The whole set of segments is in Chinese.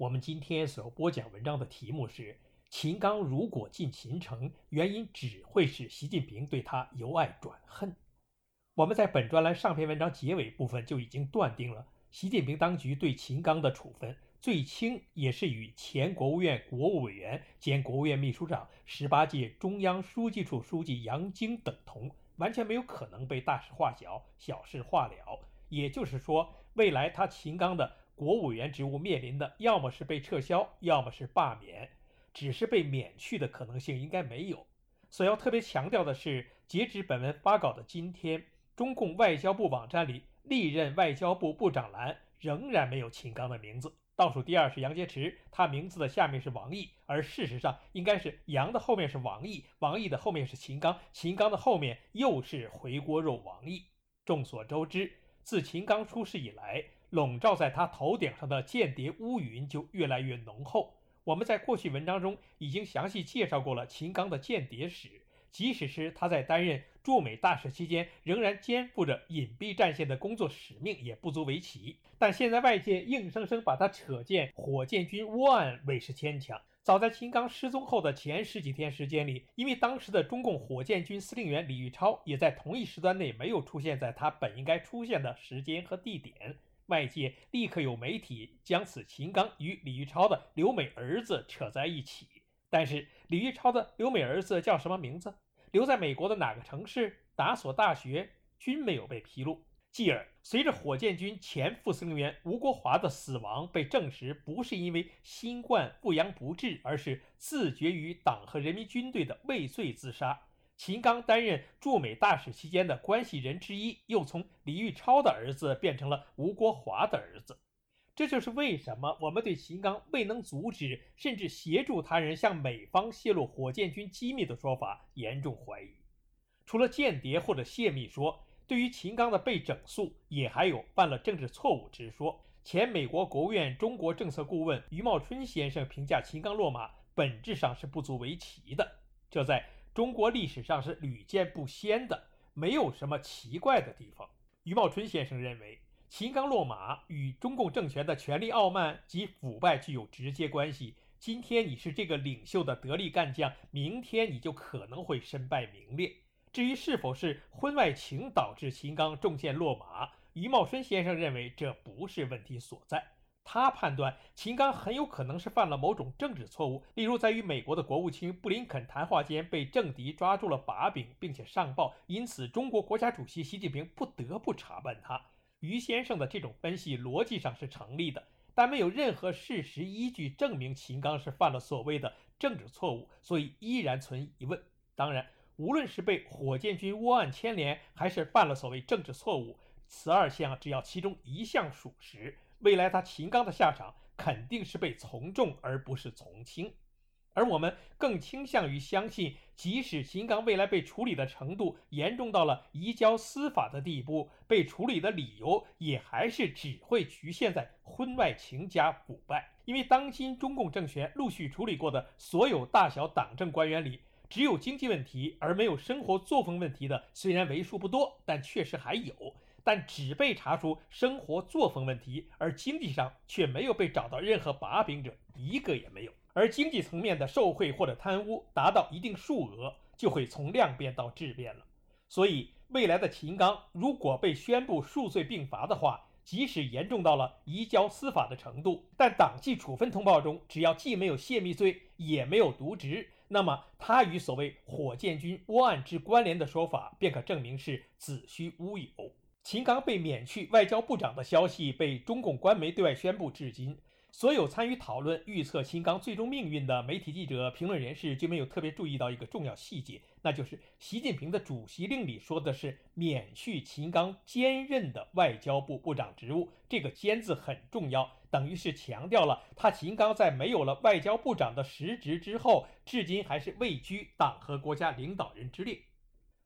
我们今天所播讲文章的题目是：秦刚如果进秦城，原因只会是习近平对他由爱转恨。我们在本专栏上篇文章结尾部分就已经断定了，习近平当局对秦刚的处分最轻也是与前国务院国务委员兼国务院秘书长、十八届中央书记处书记杨晶等同，完全没有可能被大事化小、小事化了。也就是说，未来他秦刚的。国务委员职务面临的要么是被撤销，要么是罢免，只是被免去的可能性应该没有。所要特别强调的是，截止本文发稿的今天，中共外交部网站里历任外交部部长栏仍然没有秦刚的名字，倒数第二是杨洁篪，他名字的下面是王毅，而事实上应该是杨的后面是王毅，王毅的后面是秦刚，秦刚的后面又是回锅肉王毅。众所周知，自秦刚出事以来。笼罩在他头顶上的间谍乌云就越来越浓厚。我们在过去文章中已经详细介绍过了秦刚的间谍史，即使是他在担任驻美大使期间，仍然肩负着隐蔽战线的工作使命，也不足为奇。但现在外界硬生生把他扯进火箭军窝案，未是牵强。早在秦刚失踪后的前十几天时间里，因为当时的中共火箭军司令员李玉超也在同一时段内没有出现在他本应该出现的时间和地点。外界立刻有媒体将此秦刚与李玉超的留美儿子扯在一起，但是李玉超的留美儿子叫什么名字？留在美国的哪个城市？哪所大学？均没有被披露。继而，随着火箭军前副司令员吴国华的死亡被证实，不是因为新冠复阳不治，而是自绝于党和人民军队的畏罪自杀。秦刚担任驻美大使期间的关系人之一，又从李玉超的儿子变成了吴国华的儿子。这就是为什么我们对秦刚未能阻止甚至协助他人向美方泄露火箭军机密的说法严重怀疑。除了间谍或者泄密说，对于秦刚的被整肃，也还有犯了政治错误之说。前美国国务院中国政策顾问余茂春先生评价秦刚落马本质上是不足为奇的，这在。中国历史上是屡见不鲜的，没有什么奇怪的地方。余茂春先生认为，秦刚落马与中共政权的权力傲慢及腐败具有直接关系。今天你是这个领袖的得力干将，明天你就可能会身败名裂。至于是否是婚外情导致秦刚中箭落马，余茂春先生认为这不是问题所在。他判断秦刚很有可能是犯了某种政治错误，例如在与美国的国务卿布林肯谈话间被政敌抓住了把柄，并且上报，因此中国国家主席习近平不得不查办他。于先生的这种分析逻辑上是成立的，但没有任何事实依据证明秦刚是犯了所谓的政治错误，所以依然存疑问。当然，无论是被火箭军窝案牵连，还是犯了所谓政治错误，此二项只要其中一项属实。未来他秦刚的下场肯定是被从重而不是从轻，而我们更倾向于相信，即使秦刚未来被处理的程度严重到了移交司法的地步，被处理的理由也还是只会局限在婚外情加腐败。因为当今中共政权陆续处理过的所有大小党政官员里，只有经济问题而没有生活作风问题的，虽然为数不多，但确实还有。但只被查出生活作风问题，而经济上却没有被找到任何把柄者，一个也没有。而经济层面的受贿或者贪污达到一定数额，就会从量变到质变了。所以，未来的秦刚如果被宣布数罪并罚的话，即使严重到了移交司法的程度，但党纪处分通报中只要既没有泄密罪，也没有渎职，那么他与所谓火箭军窝案之关联的说法，便可证明是子虚乌有。秦刚被免去外交部长的消息被中共官媒对外宣布至今，所有参与讨论、预测秦刚最终命运的媒体记者、评论人士，均没有特别注意到一个重要细节，那就是习近平的主席令里说的是免去秦刚兼任的外交部部长职务。这个“兼”字很重要，等于是强调了他秦刚在没有了外交部长的实职之后，至今还是位居党和国家领导人之列。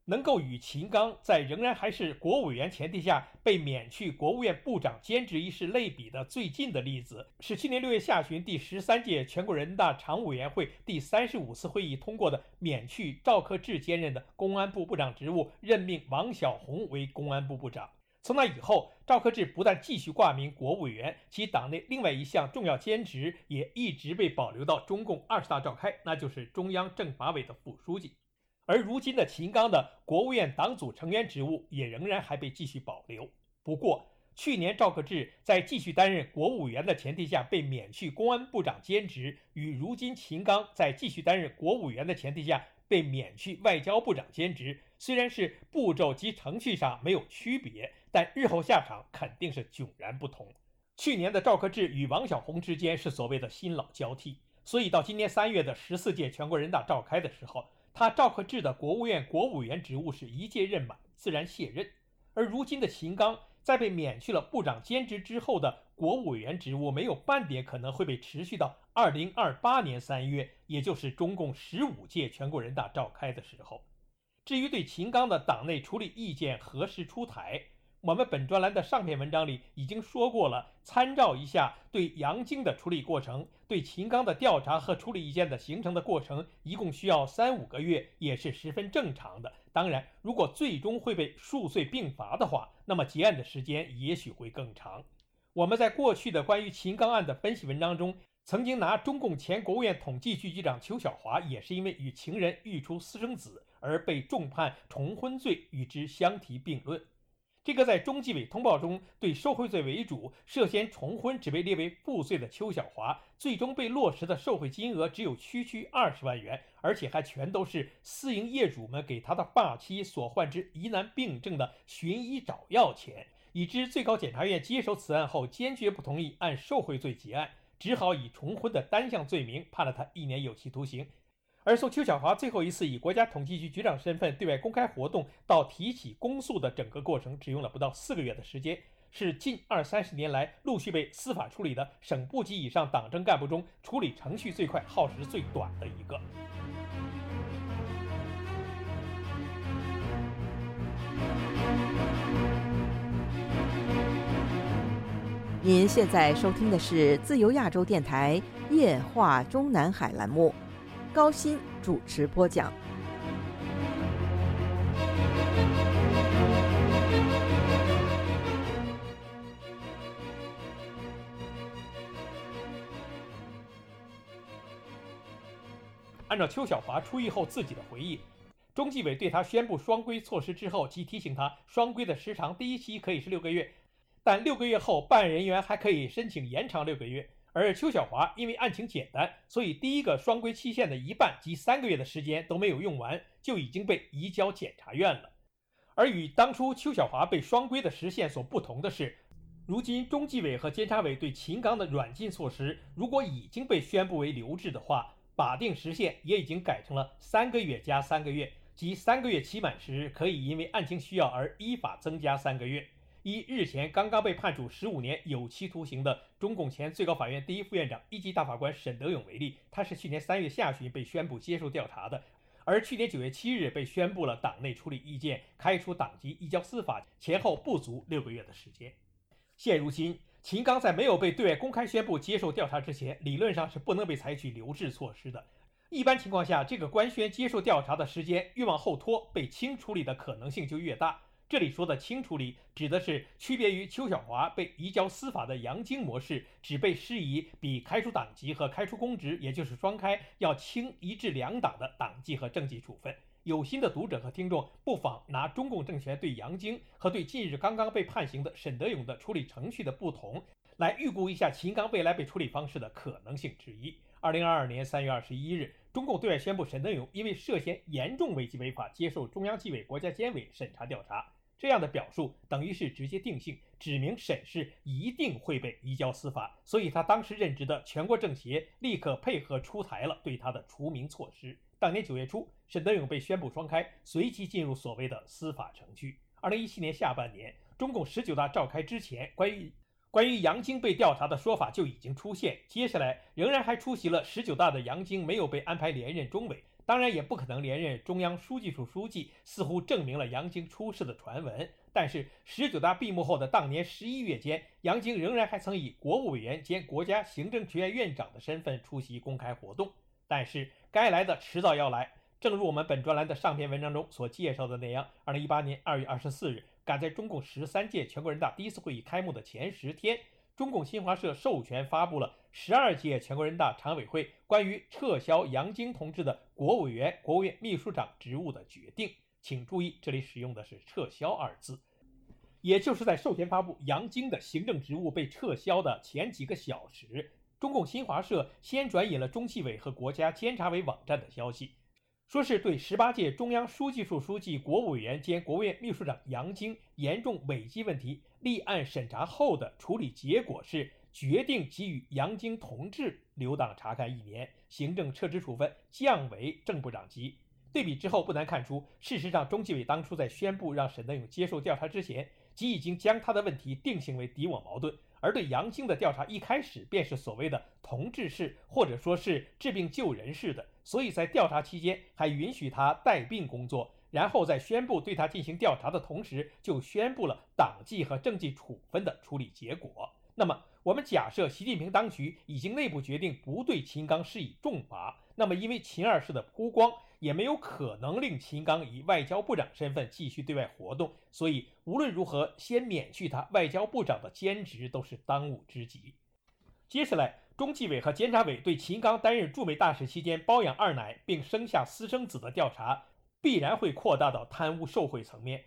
能够与秦刚在仍然还是国务委员前提下被免去国务院部长兼职一事类比的最近的例子，是去年六月下旬第十三届全国人大常务委员会第三十五次会议通过的免去赵克志兼任的公安部部长职务，任命王小红为公安部部长。从那以后，赵克志不但继续挂名国务委员，其党内另外一项重要兼职也一直被保留到中共二十大召开，那就是中央政法委的副书记。而如今的秦刚的国务院党组成员职务也仍然还被继续保留。不过，去年赵克志在继续担任国务委员的前提下被免去公安部长兼职，与如今秦刚在继续担任国务委员的前提下被免去外交部长兼职，虽然是步骤及程序上没有区别，但日后下场肯定是迥然不同。去年的赵克志与王小红之间是所谓的新老交替，所以到今年三月的十四届全国人大召开的时候。他赵克志的国务院国务委员职务是一届任满，自然卸任。而如今的秦刚在被免去了部长兼职之后的国务委员职务，没有半点可能会被持续到二零二八年三月，也就是中共十五届全国人大召开的时候。至于对秦刚的党内处理意见何时出台？我们本专栏的上篇文章里已经说过了，参照一下对杨晶的处理过程，对秦刚的调查和处理意见的形成的过程，一共需要三五个月，也是十分正常的。当然，如果最终会被数罪并罚的话，那么结案的时间也许会更长。我们在过去的关于秦刚案的分析文章中，曾经拿中共前国务院统计局局长邱小华也是因为与情人育出私生子而被重判重婚罪与之相提并论。这个在中纪委通报中对受贿罪为主，涉嫌重婚只被列为负罪的邱小华，最终被落实的受贿金额只有区区二十万元，而且还全都是私营业主们给他的发妻所患之疑难病症的寻医找药钱，已知最高检察院接手此案后，坚决不同意按受贿罪结案，只好以重婚的单项罪名判了他一年有期徒刑。而从邱小华最后一次以国家统计局局长身份对外公开活动到提起公诉的整个过程，只用了不到四个月的时间，是近二三十年来陆续被司法处理的省部级以上党政干部中处理程序最快、耗时最短的一个。您现在收听的是自由亚洲电台夜话中南海栏目。高鑫主持播讲。按照邱小华出狱后自己的回忆，中纪委对他宣布双规措施之后，即提醒他双规的时长第一期可以是六个月，但六个月后办案人员还可以申请延长六个月。而邱小华因为案情简单，所以第一个双规期限的一半及三个月的时间都没有用完，就已经被移交检察院了。而与当初邱小华被双规的时限所不同的是，如今中纪委和监察委对秦刚的软禁措施，如果已经被宣布为留置的话，法定时限也已经改成了三个月加三个月，即三个月期满时可以因为案情需要而依法增加三个月。以日前刚刚被判处十五年有期徒刑的中共前最高法院第一副院长、一级大法官沈德勇为例，他是去年三月下旬被宣布接受调查的，而去年九月七日被宣布了党内处理意见，开除党籍，移交司法，前后不足六个月的时间。现如今，秦刚在没有被对外公开宣布接受调查之前，理论上是不能被采取留置措施的。一般情况下，这个官宣接受调查的时间越往后拖，被轻处理的可能性就越大。这里说的轻处理，指的是区别于邱小华被移交司法的杨晶模式，只被施以比开除党籍和开除公职，也就是双开要轻一至两档的党纪和政纪处分。有心的读者和听众不妨拿中共政权对杨晶和对近日刚刚被判刑的沈德勇的处理程序的不同，来预估一下秦刚未来被处理方式的可能性之一。二零二二年三月二十一日，中共对外宣布沈德勇因为涉嫌严重违纪违法，接受中央纪委国家监委审查调查。这样的表述等于是直接定性，指明沈氏一定会被移交司法，所以他当时任职的全国政协立刻配合出台了对他的除名措施。当年九月初，沈德勇被宣布双开，随即进入所谓的司法程序。二零一七年下半年，中共十九大召开之前，关于关于杨晶被调查的说法就已经出现。接下来，仍然还出席了十九大的杨晶没有被安排连任中委。当然也不可能连任中央书记处书记，似乎证明了杨晶出事的传闻。但是十九大闭幕后的当年十一月间，杨晶仍然还曾以国务委员兼国家行政学院院长的身份出席公开活动。但是该来的迟早要来，正如我们本专栏的上篇文章中所介绍的那样，二零一八年二月二十四日，赶在中共十三届全国人大第一次会议开幕的前十天。中共新华社授权发布了十二届全国人大常委会关于撤销杨晶同志的国务委员、国务院秘书长职务的决定。请注意，这里使用的是“撤销”二字，也就是在授权发布杨晶的行政职务被撤销的前几个小时，中共新华社先转引了中纪委和国家监察委网站的消息。说是对十八届中央书记处书记、国务委员兼国务院秘书长杨晶严重违纪问题立案审查后的处理结果是决定给予杨晶同志留党察看一年，行政撤职处分，降为正部长级。对比之后，不难看出，事实上中纪委当初在宣布让沈德勇接受调查之前，即已经将他的问题定性为敌我矛盾。而对杨晶的调查一开始便是所谓的同志式，或者说是治病救人式的，所以在调查期间还允许他带病工作，然后在宣布对他进行调查的同时，就宣布了党纪和政纪处分的处理结果。那么，我们假设习近平当局已经内部决定不对秦刚施以重罚，那么因为秦二世的曝光。也没有可能令秦刚以外交部长身份继续对外活动，所以无论如何，先免去他外交部长的兼职都是当务之急。接下来，中纪委和监察委对秦刚担任驻美大使期间包养二奶并生下私生子的调查，必然会扩大到贪污受贿层面。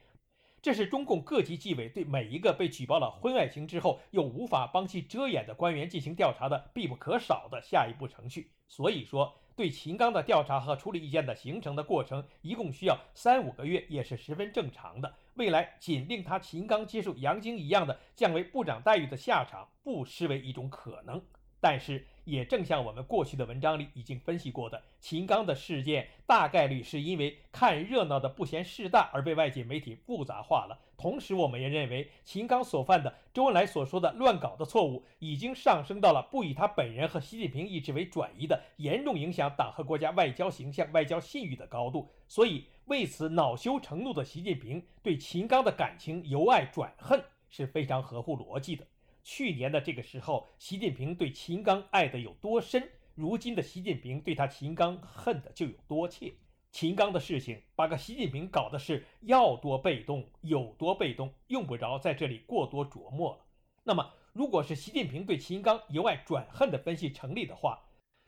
这是中共各级纪委对每一个被举报了婚外情之后又无法帮其遮掩的官员进行调查的必不可少的下一步程序。所以说。对秦刚的调查和处理意见的形成的过程，一共需要三五个月，也是十分正常的。未来仅令他秦刚接受杨晶一样的降为部长待遇的下场，不失为一种可能。但是，也正像我们过去的文章里已经分析过的，秦刚的事件大概率是因为看热闹的不嫌事大而被外界媒体复杂化了。同时，我们也认为秦刚所犯的周恩来所说的乱搞的错误，已经上升到了不以他本人和习近平意志为转移的严重影响党和国家外交形象、外交信誉的高度。所以，为此恼羞成怒的习近平对秦刚的感情由爱转恨是非常合乎逻辑的。去年的这个时候，习近平对秦刚爱得有多深，如今的习近平对他秦刚恨的就有多切。秦刚的事情把个习近平搞的是要多被动有多被动，用不着在这里过多琢磨了。那么，如果是习近平对秦刚由爱转恨的分析成立的话，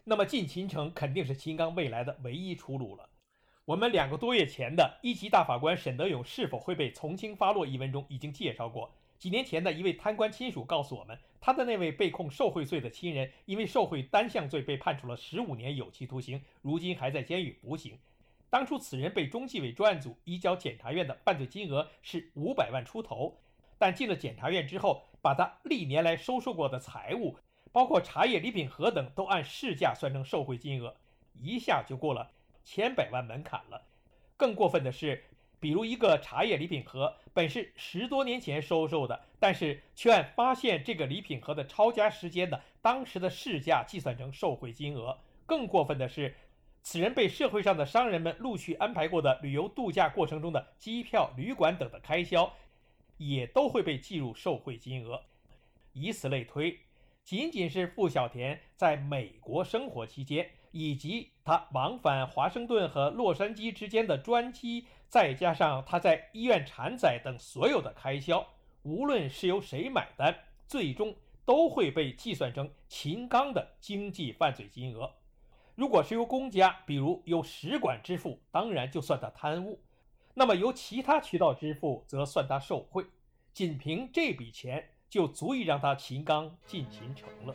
那么进秦城肯定是秦刚未来的唯一出路了。我们两个多月前的一级大法官沈德勇是否会被从轻发落一文中已经介绍过。几年前的一位贪官亲属告诉我们，他的那位被控受贿罪的亲人，因为受贿单项罪被判处了十五年有期徒刑，如今还在监狱服刑。当初此人被中纪委专案组移交检察院的犯罪金额是五百万出头，但进了检察院之后，把他历年来收受过的财物，包括茶叶、礼品盒等，都按市价算成受贿金额，一下就过了千百万门槛了。更过分的是。比如一个茶叶礼品盒，本是十多年前收受的，但是却按发现这个礼品盒的抄家时间的当时的市价计算成受贿金额。更过分的是，此人被社会上的商人们陆续安排过的旅游度假过程中的机票、旅馆等的开销，也都会被计入受贿金额。以此类推，仅仅是付小田在美国生活期间，以及他往返华盛顿和洛杉矶之间的专机。再加上他在医院产仔等所有的开销，无论是由谁买单，最终都会被计算成秦刚的经济犯罪金额。如果是由公家，比如由使馆支付，当然就算他贪污；那么由其他渠道支付，则算他受贿。仅凭这笔钱，就足以让他秦刚进秦城了。